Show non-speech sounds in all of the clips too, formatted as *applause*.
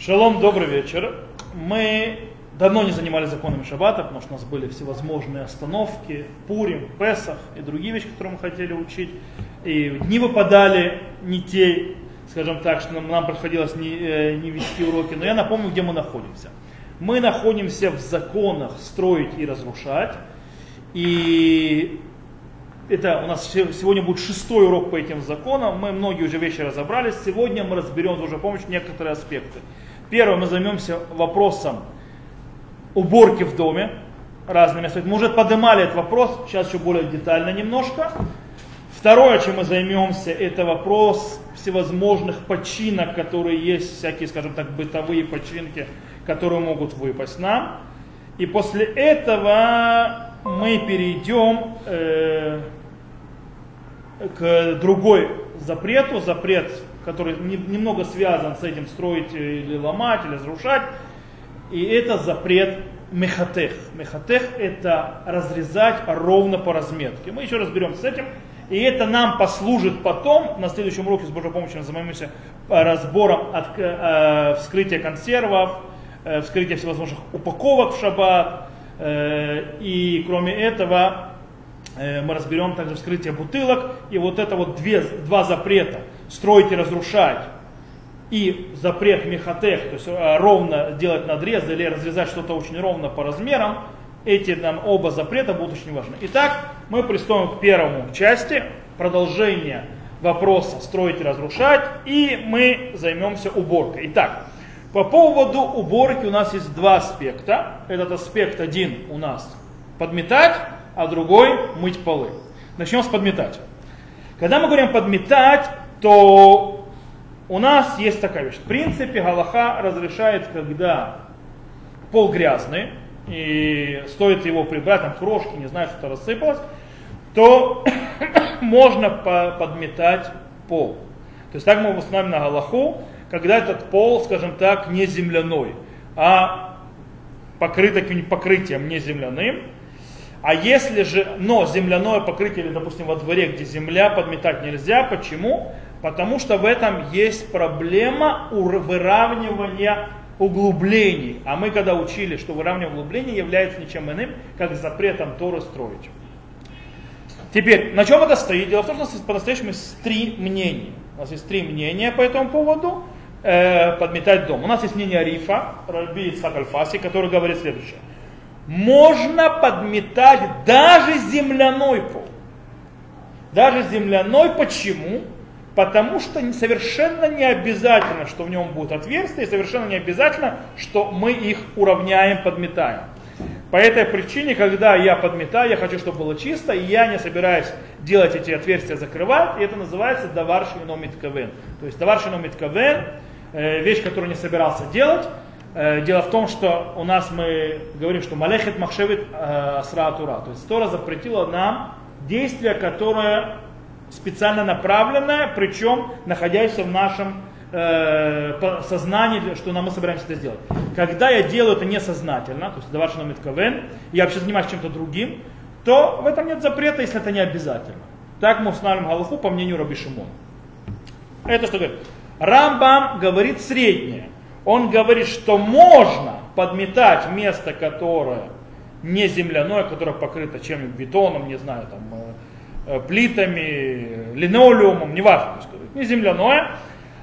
Шалом, добрый вечер. Мы давно не занимались законами шаббата, потому что у нас были всевозможные остановки, Пурим, Песах и другие вещи, которые мы хотели учить. И дни выпадали не те, скажем так, что нам, нам приходилось не, э, не вести уроки. Но я напомню, где мы находимся. Мы находимся в законах строить и разрушать. И это у нас сегодня будет шестой урок по этим законам. Мы многие уже вещи разобрались. Сегодня мы разберем уже помощью некоторые аспекты. Первое, мы займемся вопросом уборки в доме разными аспектами. Мы уже поднимали этот вопрос, сейчас еще более детально немножко. Второе, чем мы займемся, это вопрос всевозможных починок, которые есть, всякие, скажем так, бытовые починки, которые могут выпасть нам. И после этого мы перейдем э, к другой запрету, запрет который немного связан с этим строить или ломать, или разрушать. И это запрет мехатех. Мехатех это разрезать ровно по разметке. Мы еще разберемся с этим. И это нам послужит потом, на следующем уроке с Божьей помощью мы займемся разбором от, э, вскрытия консервов, э, вскрытия всевозможных упаковок в шаббат. Э, и кроме этого э, мы разберем также вскрытие бутылок. И вот это вот две, два запрета – строить и разрушать, и запрет мехатех, то есть э, ровно делать надрезы или разрезать что-то очень ровно по размерам, эти нам оба запрета будут очень важны. Итак, мы приступим к первому части, продолжение вопроса строить и разрушать, и мы займемся уборкой. Итак, по поводу уборки у нас есть два аспекта. Этот аспект один у нас подметать, а другой мыть полы. Начнем с подметать. Когда мы говорим подметать, то у нас есть такая вещь. В принципе, Галаха разрешает, когда пол грязный, и стоит его прибрать, там крошки, не знаю, что-то рассыпалось, то *coughs* можно подметать пол. То есть так мы установим на Галаху, когда этот пол, скажем так, не земляной, а покрыт каким-нибудь покрытием не земляным. А если же, но земляное покрытие, или, допустим, во дворе, где земля, подметать нельзя. Почему? Потому что в этом есть проблема выравнивания углублений. А мы когда учили, что выравнивание углублений является ничем иным, как запретом Торы строить. Теперь, на чем это стоит? Дело в том, что у нас по-настоящему есть три мнения. У нас есть три мнения по этому поводу. Э, подметать дом. У нас есть мнение Арифа, Раби Ицхак Альфаси, который говорит следующее. Можно подметать даже земляной пол. Даже земляной. Почему? Потому что совершенно не обязательно, что в нем будут отверстия, и совершенно не обязательно, что мы их уравняем, подметаем. По этой причине, когда я подметаю, я хочу, чтобы было чисто, и я не собираюсь делать эти отверстия, закрывать, и это называется даварши номит кавен. То есть даварши номит кавен, э, вещь, которую не собирался делать. Э, дело в том, что у нас мы говорим, что малехет махшевит э, асра тура. То есть Тора запретила нам действие, которое специально направленная, причем находящаяся в нашем э, сознании, что нам мы собираемся это сделать. Когда я делаю это несознательно, то есть даваршина митковен, я вообще занимаюсь чем-то другим, то в этом нет запрета, если это не обязательно. Так мы устанавливаем Галаху по мнению Раби Шимон. Это что говорит? Рамбам говорит среднее. Он говорит, что можно подметать место, которое не земляное, которое покрыто чем-нибудь бетоном, не знаю, там, Э, плитами, линолеумом, неважно, не земляное.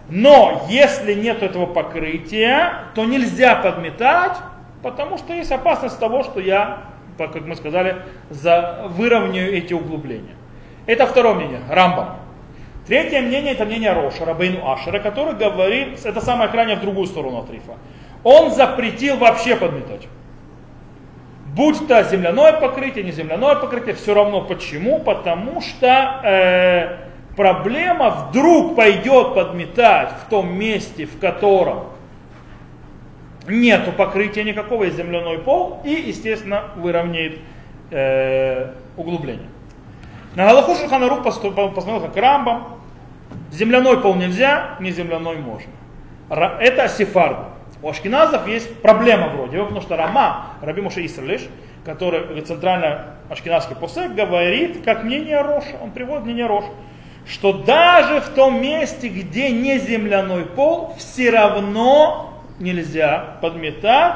Но если нет этого покрытия, то нельзя подметать, потому что есть опасность того, что я, как мы сказали, за, выровняю эти углубления. Это второе мнение, Рамбам. Третье мнение, это мнение Роша, Рабейну Ашера, который говорит, это самое крайнее в другую сторону от рифа. Он запретил вообще подметать. Будь то земляное покрытие, не земляное покрытие, все равно почему? Потому что э, проблема вдруг пойдет подметать в том месте, в котором нету покрытия никакого, есть земляной пол, и, естественно, выровняет э, углубление. На Галаху Шуханарух посмотрел как Рамбам. Земляной пол нельзя, не земляной можно. Это сефарда. У ашкеназов есть проблема вроде, потому что Рама, Раби Моше Исралиш, который центрально ашкеназский посек, говорит, как мнение Роша, он приводит мнение Роша, что даже в том месте, где не земляной пол, все равно нельзя подметать.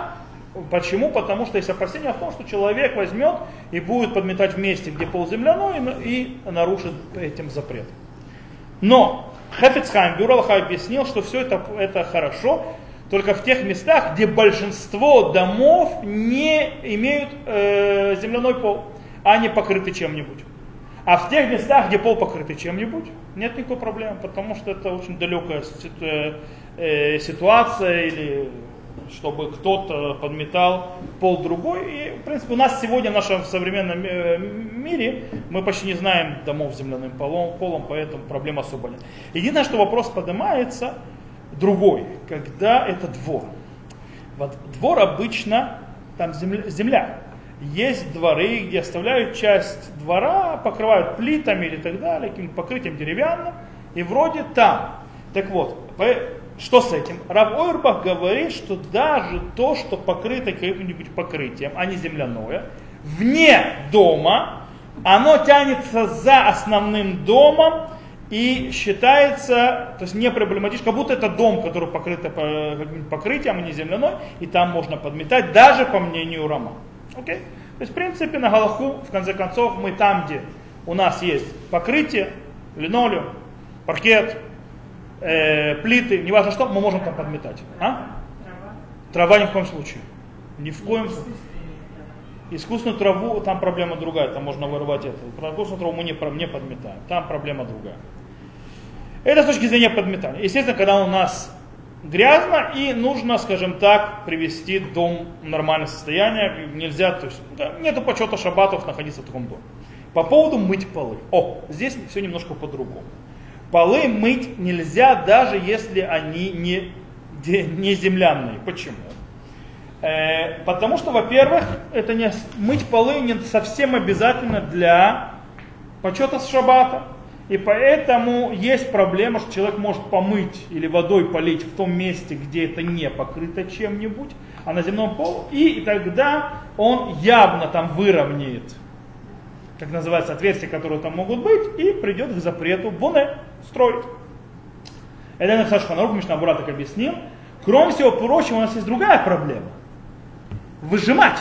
Почему? Потому что есть опасение в том, что человек возьмет и будет подметать в месте, где пол земляной, и нарушит этим запрет. Но Хефицхайм Бюралха объяснил, что все это, это хорошо, только в тех местах, где большинство домов не имеют э, земляной пол, а не покрыты чем-нибудь. А в тех местах, где пол покрытый чем-нибудь, нет никакой проблемы, потому что это очень далекая э, э, ситуация или чтобы кто-то подметал пол другой. И, в принципе, у нас сегодня в нашем современном э, мире мы почти не знаем домов с земляным полом, полом поэтому проблем особо нет. Единственное, что вопрос поднимается другой, когда это двор. Вот двор обычно там земля, земля. Есть дворы, где оставляют часть двора, покрывают плитами или так далее, каким-то покрытием деревянным, и вроде там. Так вот, что с этим? Рав Ойрбах говорит, что даже то, что покрыто каким-нибудь покрытием, а не земляное, вне дома, оно тянется за основным домом и считается, то есть не проблематично, как будто это дом, который покрыт покрытием, а не земляной, и там можно подметать, даже по мнению Рома. Okay? То есть, в принципе, на Галаху, в конце концов, мы там, где у нас есть покрытие, линолеум, паркет, э, плиты, неважно что, мы можем там подметать. А? Трава ни в коем случае. Ни в коем случае. Искусственную траву, там проблема другая, там можно вырывать это. Про искусственную траву мы не, не подметаем, там проблема другая. Это с точки зрения подметания. Естественно, когда у нас грязно и нужно, скажем так, привести дом в нормальное состояние. Нельзя, то есть да, нету почета шабатов находиться в таком доме. По поводу мыть полы. О, здесь все немножко по-другому. Полы мыть нельзя, даже если они не, не земляные. Почему? Э, потому что, во-первых, это не, мыть полы не совсем обязательно для почета шабата. И поэтому есть проблема, что человек может помыть или водой полить в том месте, где это не покрыто чем-нибудь, а на земном полу, и тогда он явно там выровняет, как называется, отверстия, которые там могут быть, и придет к запрету буне строить. Это Нахаш Ханарух Мишнабура так объяснил. Кроме всего прочего, у нас есть другая проблема. Выжимать.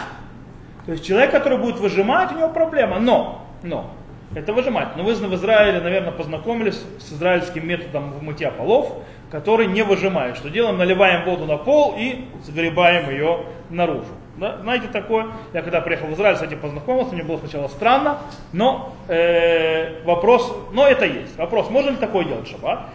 То есть человек, который будет выжимать, у него проблема. Но, но, это выжимать. Но вы в Израиле, наверное, познакомились с израильским методом мытья полов, который не выжимает. Что делаем? Наливаем воду на пол и загребаем ее наружу. Да? Знаете такое? Я когда приехал в Израиль, с этим познакомился, мне было сначала странно, но э, вопрос, но это есть. Вопрос, можно ли такое делать шаббат?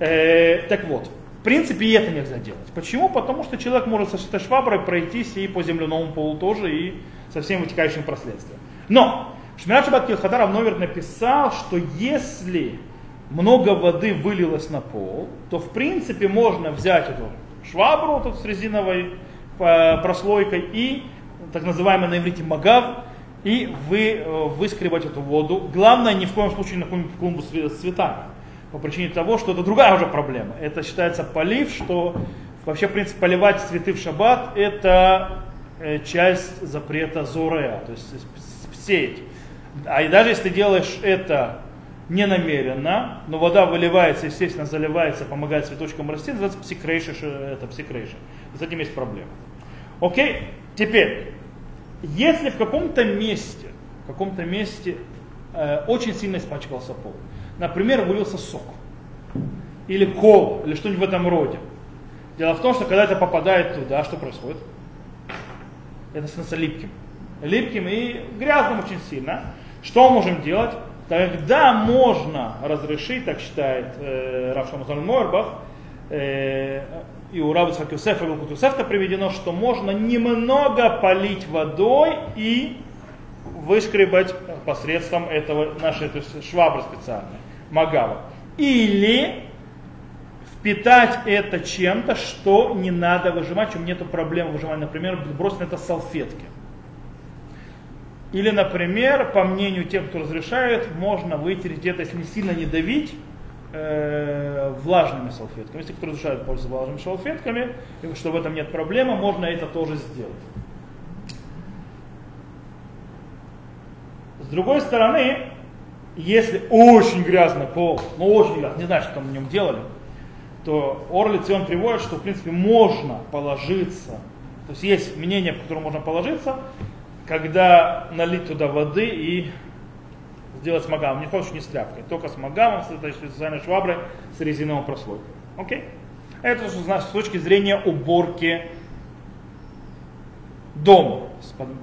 Э, так вот, в принципе, и это нельзя делать. Почему? Потому что человек может со этой шваброй пройтись и по земляному полу тоже, и со всеми вытекающими последствиями. Но Шмират Шаббат Килхадаров Новер написал, что если много воды вылилось на пол, то в принципе можно взять эту швабру тут с резиновой э, прослойкой и так называемый на иврите магав, и вы, э, выскребать эту воду. Главное, ни в коем случае на какую-нибудь клумбу с цветами. По причине того, что это другая уже проблема. Это считается полив, что вообще, в принципе, поливать цветы в шаббат это э, часть запрета зорея, то есть сеять. А и даже если делаешь это не намеренно, но вода выливается, естественно, заливается, помогает цветочкам расти, называется псикрейши, это псикрейши. С этим есть проблема. Окей, теперь, если в каком-то месте, в каком-то месте э, очень сильно испачкался пол, например, вылился сок, или кол, или что-нибудь в этом роде. Дело в том, что когда это попадает туда, что происходит? Это становится липким. Липким и грязным очень сильно. Что можем делать? Тогда можно разрешить, так считает э, Рав Шамазон Морбах, э, и у Раба Юсефа и Юсефа приведено, что можно немного полить водой и выскребать посредством этого нашей то есть швабры специальной, магава. Или впитать это чем-то, что не надо выжимать, чем нету проблем выжимания. Например, бросить на это салфетки. Или, например, по мнению тех, кто разрешает, можно вытереть это, если не сильно не давить, э, влажными салфетками. Если кто разрешает пользоваться влажными салфетками, и что в этом нет проблемы, можно это тоже сделать. С другой стороны, если очень грязный пол, ну очень грязный, не знаю, что там на нем делали, то Орли Цион приводит, что в принципе можно положиться, то есть есть мнение, по которому можно положиться, когда налить туда воды и сделать с магамом. Не хочешь не с тряпкой, только с магамом, с этой специальной шваброй, с резиновым прослойкой. Окей? Это что значит с точки зрения уборки дома.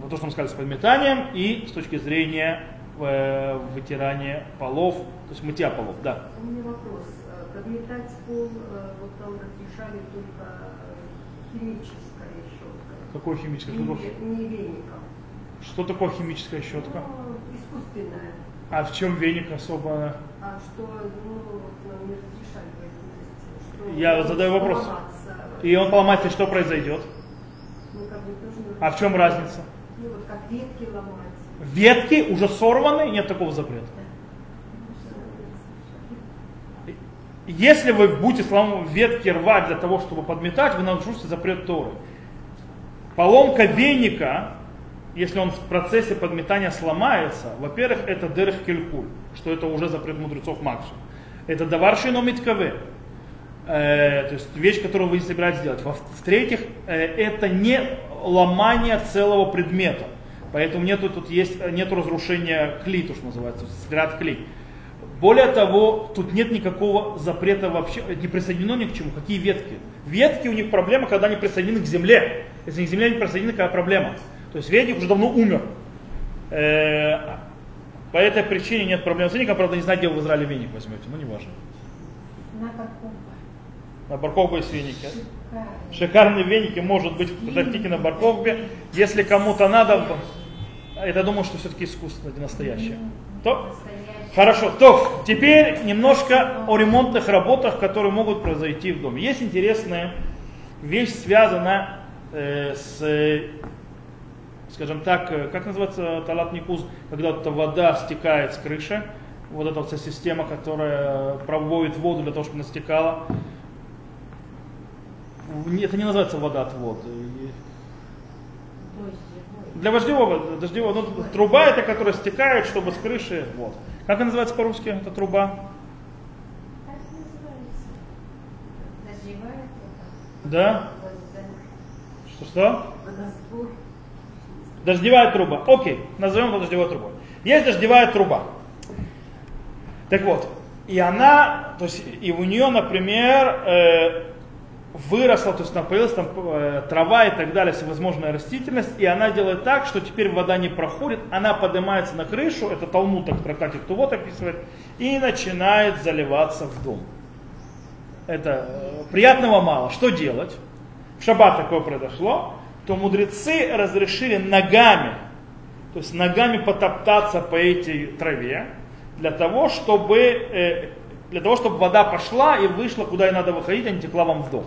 То, что мы сказали, с подметанием и с точки зрения э, вытирания полов, то есть мытья полов, да. У меня вопрос. Э, подметать пол, э, вот там разрешали только химическая щетка. Какое химическое? Не, Что, не веником. Что такое химическая щетка? Ну, искусственная. А в чем веник особо? А что, ну, вот не разрешали что Я задаю вопрос. сломаться. И он поломается, что произойдет? Ну, как бы тоже А в чем разница? Ну, вот как ветки ломать. Ветки уже сорваны, нет такого запрета. Если вы будете слом- ветки рвать для того, чтобы подметать, вы нарушите запрет Торы. Поломка веника, если он в процессе подметания сломается, во-первых, это дерх келькуль, что это уже запрет мудрецов максимум. Это даварши но миткаве, э, то есть вещь, которую вы не собираетесь делать. В-третьих, э, это не ломание целого предмета. Поэтому нету, тут есть, нет разрушения кли, то, что называется, сград кли. Более того, тут нет никакого запрета вообще, не присоединено ни к чему. Какие ветки? Ветки у них проблема, когда они присоединены к земле. Если к земле не присоединены, какая проблема? То есть веник уже давно умер. Э, По этой причине нет проблем с веником, правда не знаю, где вы в Израиле веник возьмете, но не важно. На каком? На барковку есть веники. Шикарно. Шикарные веники может быть Антарктике на барковке. Если кому-то надо, это думаю, что все-таки искусственно, не настоящее. То, хорошо, то теперь немножко о ремонтных работах, которые могут произойти в доме. Есть интересная вещь, связанная э, с, скажем так, э, как называется талат никуз, когда вот эта вода стекает с крыши, вот эта вся система, которая проводит воду для того, чтобы она стекала. Это не называется. И- Дождевой. Для дождевого, дождевого, ну, труба это, которая стекает, чтобы с крыши, вот. Как она называется по-русски, эта труба? Как называется? Дождевая труба. Да? Что-что? Водосбор. Дождевая труба. Окей, назовем это дождевой трубой. Есть дождевая труба. Так вот, и она, то есть, и у нее, например, э, выросла, то есть там появилась там э, трава и так далее, всевозможная растительность, и она делает так, что теперь вода не проходит, она поднимается на крышу, это Талмуд так в трактате Тувот описывает, и начинает заливаться в дом. Это э, приятного мало. Что делать? В шаббат такое произошло, то мудрецы разрешили ногами, то есть ногами потоптаться по этой траве, для того, чтобы, э, для того, чтобы вода пошла и вышла, куда ей надо выходить, а не текла вам в дом.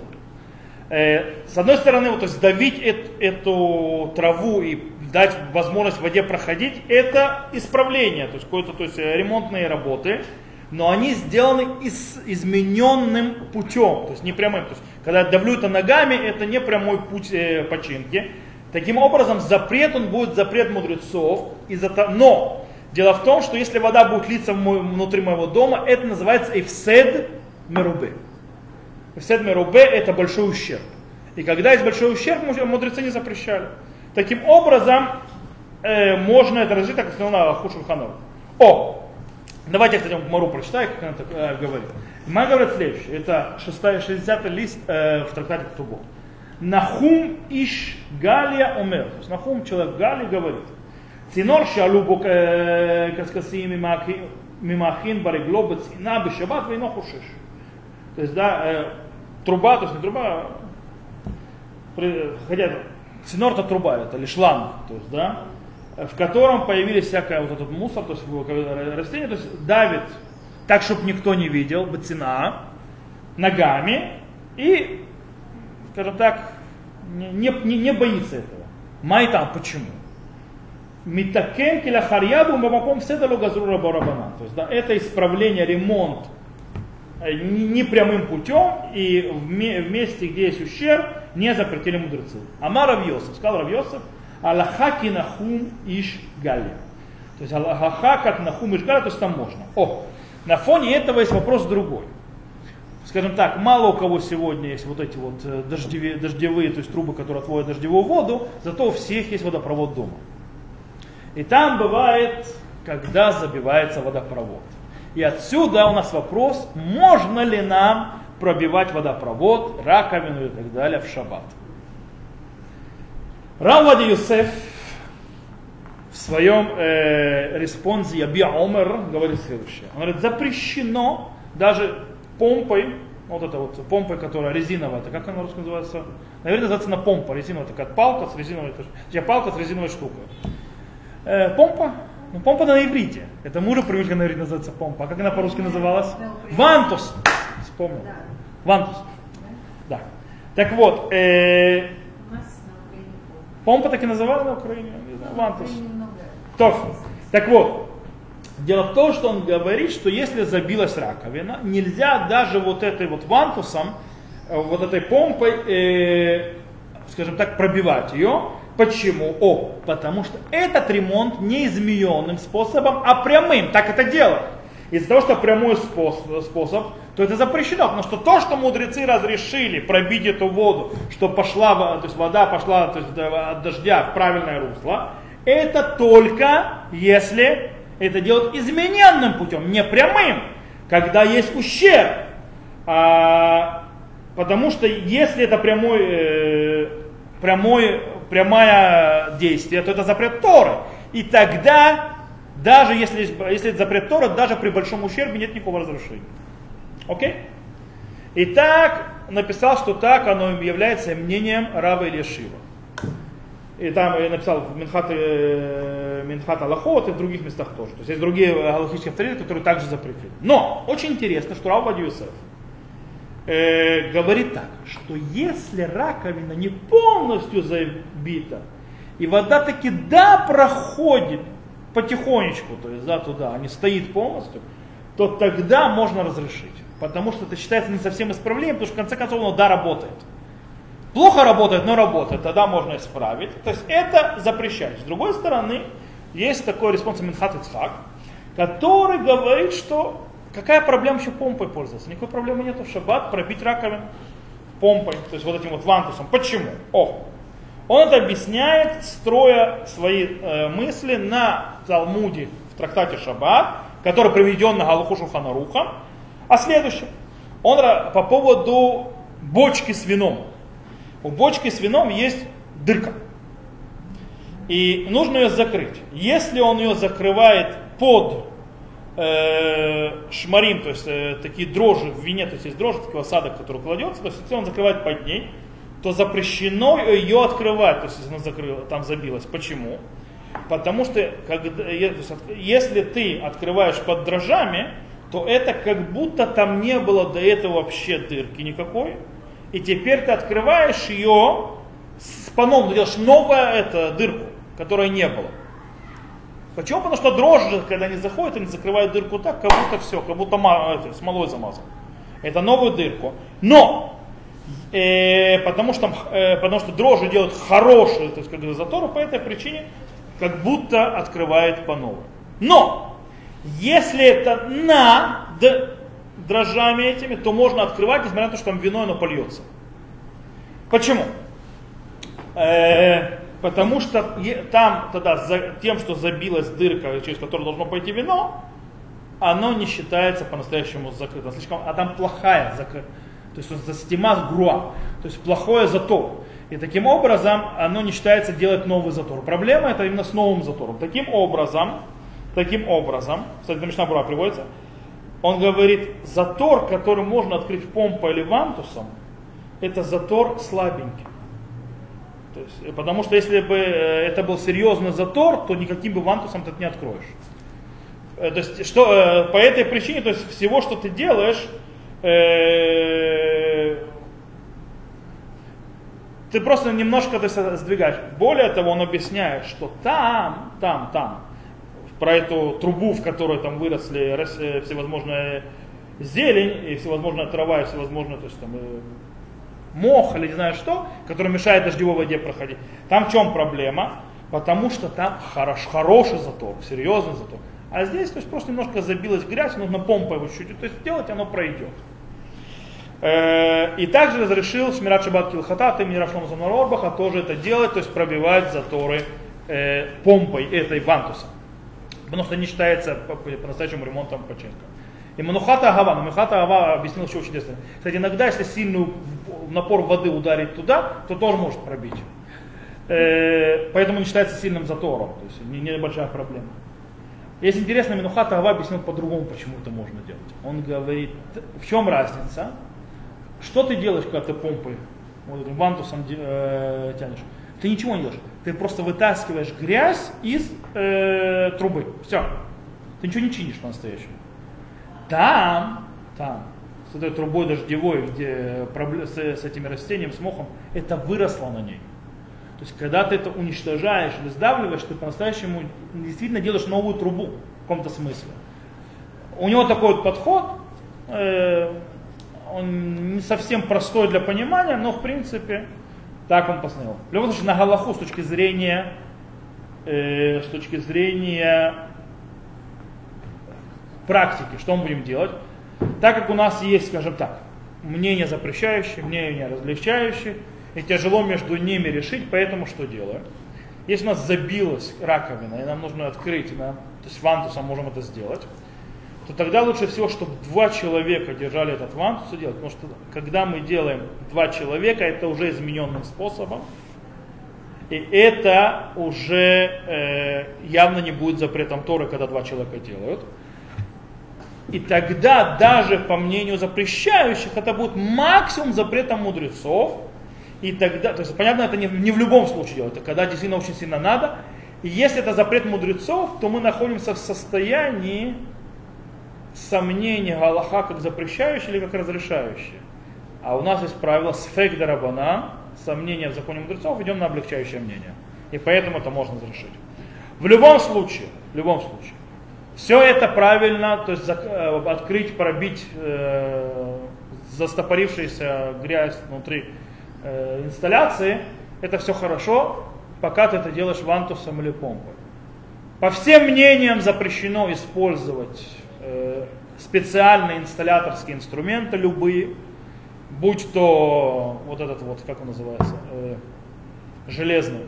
Э, с одной стороны, вот, то есть давить эт- эту траву и дать возможность воде проходить, это исправление, то есть какое-то, то есть э, ремонтные работы, но они сделаны из, измененным путем, то есть не прямым. То есть, когда я давлю это ногами, это не прямой путь э, починки. Таким образом, запрет, он будет запрет мудрецов, но дело в том, что если вода будет литься внутри моего дома, это называется эфсед мерубе. Эфсед мерубе это большой ущерб. И когда есть большой ущерб, мудрецы не запрещали. Таким образом, э, можно это разжить, так сказано Хушин Ханов. О, Давайте я, кстати, Мару прочитаю, как она так э, говорит. Ма говорит следующее, это 60 лист э, в трактате Ктубо. Нахум иш галия умер. То есть Нахум, человек Гали, говорит. Цинор шалу бо э, каскасим мимахин барегло бацина бешабат вейно хушиш. То есть, да, э, труба, то есть не труба, а при, хотя цинор это труба, это лишь шланг, то есть, да, в котором появились всякое вот этот мусор, то есть растение, то есть давит так, чтобы никто не видел, бацина, ногами и, скажем так, не, не, не боится этого. Майтам, почему? Митакен килахарьябу мамаком седалу газрура барабана. То есть, да, это исправление, ремонт э, не прямым путем и в ме- в месте, где есть ущерб, не запретили мудрецы. Амар Равьосов, сказал Равьосов, Аллаха кинахум иш галия. То есть Аллаха как нахум иш галия, то есть там можно. О, на фоне этого есть вопрос другой. скажем так, мало у кого сегодня есть вот эти вот э, дождевые, дождевые, то есть трубы, которые отводят дождевую воду, зато у всех есть водопровод дома. И там бывает, когда забивается водопровод. И отсюда у нас вопрос, можно ли нам пробивать водопровод, раковину и так далее в шаббат. Равади Юсеф в своем э, респонсе Яби Омер говорит следующее. Он говорит, запрещено даже помпой, вот это вот помпой, которая резиновая, это как она на русском называется? Наверное, называется на помпа, резиновая, такая палка с резиновой, точнее, палка с резиновой штукой. Э, помпа, ну помпа на иврите, это мы уже привыкли на иврите называется помпа, а как она по-русски называлась? Вантус, вспомнил. Вантус, да. Так вот, э, помпа так и называли на Украине, не знаю, Вантус. Так вот, Дело в том, что он говорит, что если забилась раковина, нельзя даже вот этой вот вантусом, э, вот этой помпой, э, скажем так, пробивать ее. Почему? О, потому что этот ремонт не измененным способом, а прямым. Так это делать. Из-за того, что прямой способ, способ, то это запрещено. Потому что то, что мудрецы разрешили пробить эту воду, что пошла, то есть вода пошла то есть, от дождя в правильное русло, это только если это делать измененным путем, не прямым, когда есть ущерб. А, потому что если это прямой, э, прямой, прямое действие, то это запрет Торы. И тогда, даже если, если это запрет Торы, даже при большом ущербе нет никакого разрушения. Окей? Итак, написал, что так оно является мнением Рава или Шива. И там я написал в Минхат, э, Минхат Аллахот и в других местах тоже. То есть есть другие аллахические авторитеты, которые также запретили. Но очень интересно, что Рав Юсеф э, говорит так, что если раковина не полностью забита, и вода таки да проходит потихонечку, то есть да туда, а не стоит полностью, то тогда можно разрешить. Потому что это считается не совсем исправлением, потому что в конце концов оно да работает. Плохо работает, но работает, тогда можно исправить. То есть это запрещать. С другой стороны, есть такой респонс Минхат Ицхак, который говорит, что какая проблема еще помпой пользоваться? Никакой проблемы нет в шаббат пробить раковину помпой, то есть вот этим вот вантусом. Почему? О, он это объясняет, строя свои э, мысли на Талмуде в трактате Шаббат, который приведен на Галуху Шуханаруха. А следующее, он по поводу бочки с вином. У бочки с вином есть дырка. И нужно ее закрыть. Если он ее закрывает под э, шмарим, то есть э, такие дрожжи в вине, то есть есть дрожжи, такой осадок, который кладется, то есть если он закрывает под ней, то запрещено ее открывать, то есть если она закрыла, там забилась. Почему? Потому что когда, если ты открываешь под дрожжами, то это как будто там не было до этого вообще дырки никакой и теперь ты открываешь ее ты делаешь новую это, дырку, которой не было. Почему? Потому что дрожжи, когда они заходят, они закрывают дырку так, как будто все, как будто это, смолой замазан. Это новую дырку. Но, э, потому, что, э, потому что дрожжи делают хорошие, то есть как заторы, по этой причине, как будто открывает по новой. Но, если это на дрожжами этими, то можно открывать, несмотря на то, что там вино оно польется. Почему? Э, потому что там тогда за, тем, что забилась дырка, через которую должно пойти вино, оно не считается по-настоящему закрытым. Слишком, а там плохая закрыта. То есть застима груа. То есть плохое затор. И таким образом оно не считается делать новый затор. Проблема это именно с новым затором. Таким образом, таким образом, кстати, Мишна Бура приводится, он говорит, затор, который можно открыть помпой или вантусом, это затор слабенький. То есть, э, потому что если бы э, это был серьезный затор, то никаким бы вантусом ты это не откроешь. Э, то есть, что, по этой причине, то есть всего, что ты делаешь, э, ты просто немножко то есть, сдвигаешь. Более того, он объясняет, что там, там, там, про эту трубу, в которой там выросли э, всевозможные зелень и всевозможная трава и всевозможная, то есть там э, мох или не знаю что, который мешает дождевой воде проходить. Там в чем проблема? Потому что там хорош, хороший затор, серьезный затор. А здесь то есть, просто немножко забилась грязь, нужно помпой его чуть-чуть то есть, сделать, оно пройдет. Э, И также разрешил Шмират Шабат Килхата, ты мне Рашлом Орбаха тоже это делать, то есть пробивать заторы помпой этой вантуса. Потому что не считается по- по- по-настоящему ремонтом починка. И Манухата Агава, Манухата Агава объяснил еще интересно. Кстати, иногда, если сильный напор воды ударить туда, то тоже может пробить. Э, Поэтому не считается сильным затором, то есть не- небольшая проблема. Есть интересно, Минухат Ава объяснил по-другому, почему это можно делать. Он говорит, в чем разница? Что ты делаешь, когда ты помпой, вот этим вантусом э, тянешь? Ты ничего не делаешь. Ты просто вытаскиваешь грязь из э, трубы. Все. Ты ничего не чинишь по-настоящему. Там, там, с этой трубой дождевой, где пробле- с, с этими растением, с мохом, это выросло на ней. То есть, когда ты это уничтожаешь или сдавливаешь, ты по-настоящему действительно делаешь новую трубу в каком-то смысле. У него такой вот подход, э, он не совсем простой для понимания, но в принципе так он посмотрел. В любом случае, на Галаху с точки зрения, э, с точки зрения практики, что мы будем делать, так как у нас есть, скажем так, мнение запрещающее, мнение различающее, и тяжело между ними решить, поэтому что делаю? Если у нас забилась раковина, и нам нужно открыть, нам- то есть вантусом можем это сделать, то тогда лучше всего, чтобы два человека держали этот вантус и делать. Потому что когда мы делаем два человека, это уже измененным способом. И это уже э, явно не будет запретом Торы, когда два человека делают. И тогда даже по мнению запрещающих это будет максимум запретом мудрецов. И тогда, то есть понятно, это не, не в любом случае делать, это когда действительно очень сильно надо. И если это запрет мудрецов, то мы находимся в состоянии сомнения Галаха как запрещающий или как разрешающий. А у нас есть правило сфек дарабана, сомнения в законе мудрецов, идем на облегчающее мнение. И поэтому это можно разрешить. В любом случае, в любом случае, все это правильно, то есть э, открыть, пробить э, застопорившаяся грязь внутри э, инсталляции, это все хорошо, пока ты это делаешь вантусом или помпой. По всем мнениям запрещено использовать специальные инсталляторские инструменты любые, будь то вот этот вот, как он называется, э, железный.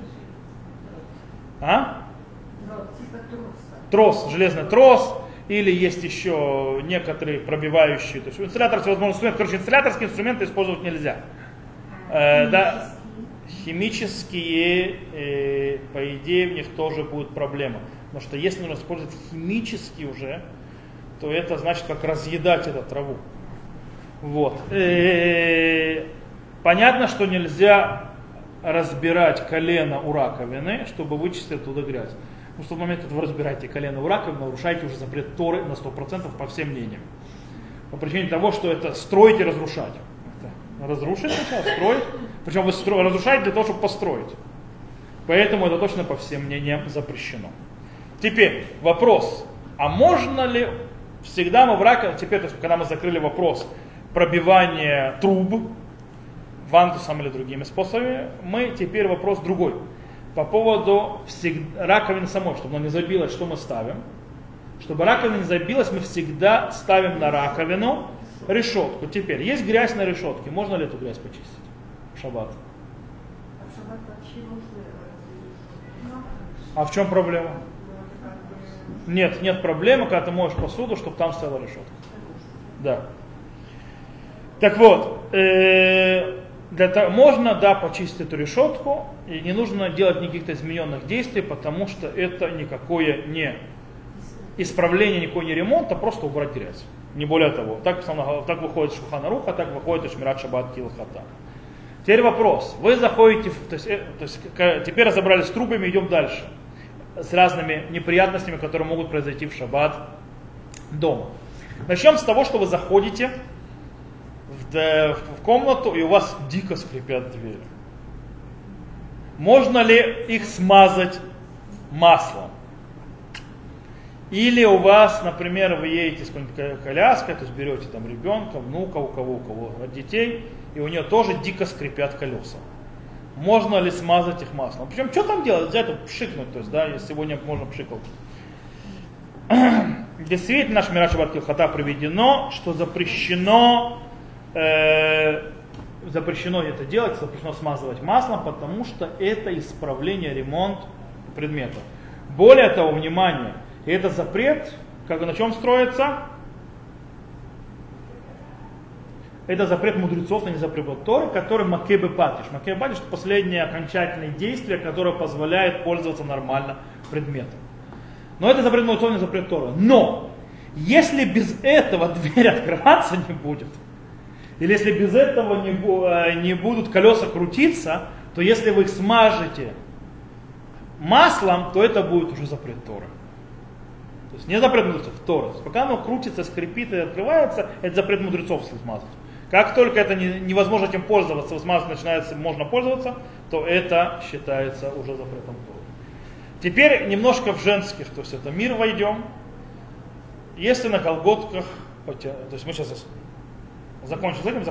А? Трос, железный трос, или есть еще некоторые пробивающие, то есть инсталлятор всевозможных инструментов, короче, инсталляторские инструменты использовать нельзя. Э, да, химические, э, по идее, в них тоже будет проблема. Потому что если нужно использовать химические уже, то это значит как разъедать эту траву. Вот. Э, Понятно, что нельзя разбирать колено у раковины, чтобы вычистить оттуда грязь. Потому что в момент, когда вы разбираете колено у раковины, нарушаете уже запрет Торы на 100% по всем мнениям. По причине того, что это строить и разрушать. Это разрушить сначала, строить. Причем вы стро- разрушаете для того, чтобы построить. Поэтому это точно по всем мнениям запрещено. Теперь вопрос, а можно ли всегда мы в раковине, теперь, то есть, когда мы закрыли вопрос пробивания труб, вантусом или другими способами, мы теперь вопрос другой. По поводу всег- раковины самой, чтобы она не забилась, что мы ставим. Чтобы раковина не забилась, мы всегда ставим на раковину решетку. Теперь, есть грязь на решетке, можно ли эту грязь почистить в шаббат? А в. А в чем проблема? Ну, это как бы Нет, нет проблемы, когда ты моешь посуду, чтобы там стояла решетка. Да. Так вот, э, для того, можно, да, почистить эту решетку, и не нужно делать никаких измененных действий, потому что это никакое не исправление, никакой не ремонт, а просто убрать грязь. Не более того. Так, так выходит Шухана Руха, так выходит Шмират Шаббат Килхата. Теперь вопрос. Вы заходите, то есть, э, то есть теперь разобрались с трубами, идем дальше. С разными неприятностями, которые могут произойти в шаббат дома. Начнем с того, что вы заходите в, в комнату, и у вас дико скрипят двери. Можно ли их смазать маслом? Или у вас, например, вы едете с какой-нибудь ко- коляской, то есть берете там ребенка, внука, у кого, у кого детей, и у нее тоже дико скрипят колеса. Можно ли смазать их маслом? Причем, что там делать? Взять, пшикнуть, то есть, да, сегодня можно пшикать. *clears throat* Действительно, наш Мираж Хата приведено, что запрещено э, запрещено это делать, запрещено смазывать маслом, потому что это исправление, ремонт предмета. Более того, внимание, это запрет, как на чем строится? Это запрет мудрецов, а не запрет Торы, который макебе патиш. Макебе патиш это последнее окончательное действие, которое позволяет пользоваться нормально предметом. Но это запрет мудрецов, а не запрет Торы. Но, если без этого *laughs* дверь открываться не будет, или если без этого не, э, не будут колеса крутиться, то если вы их смажете маслом, то это будет уже запрет Тора. То есть не запрет мудрецов, Тора. Пока оно крутится, скрипит и открывается, это запрет мудрецов смазать. Как только это невозможно этим пользоваться, смазать начинается, можно пользоваться, то это считается уже запретом Торы. Теперь немножко в женских, то есть это мир войдем. Если на колготках, то есть мы сейчас закончим с этим, заходим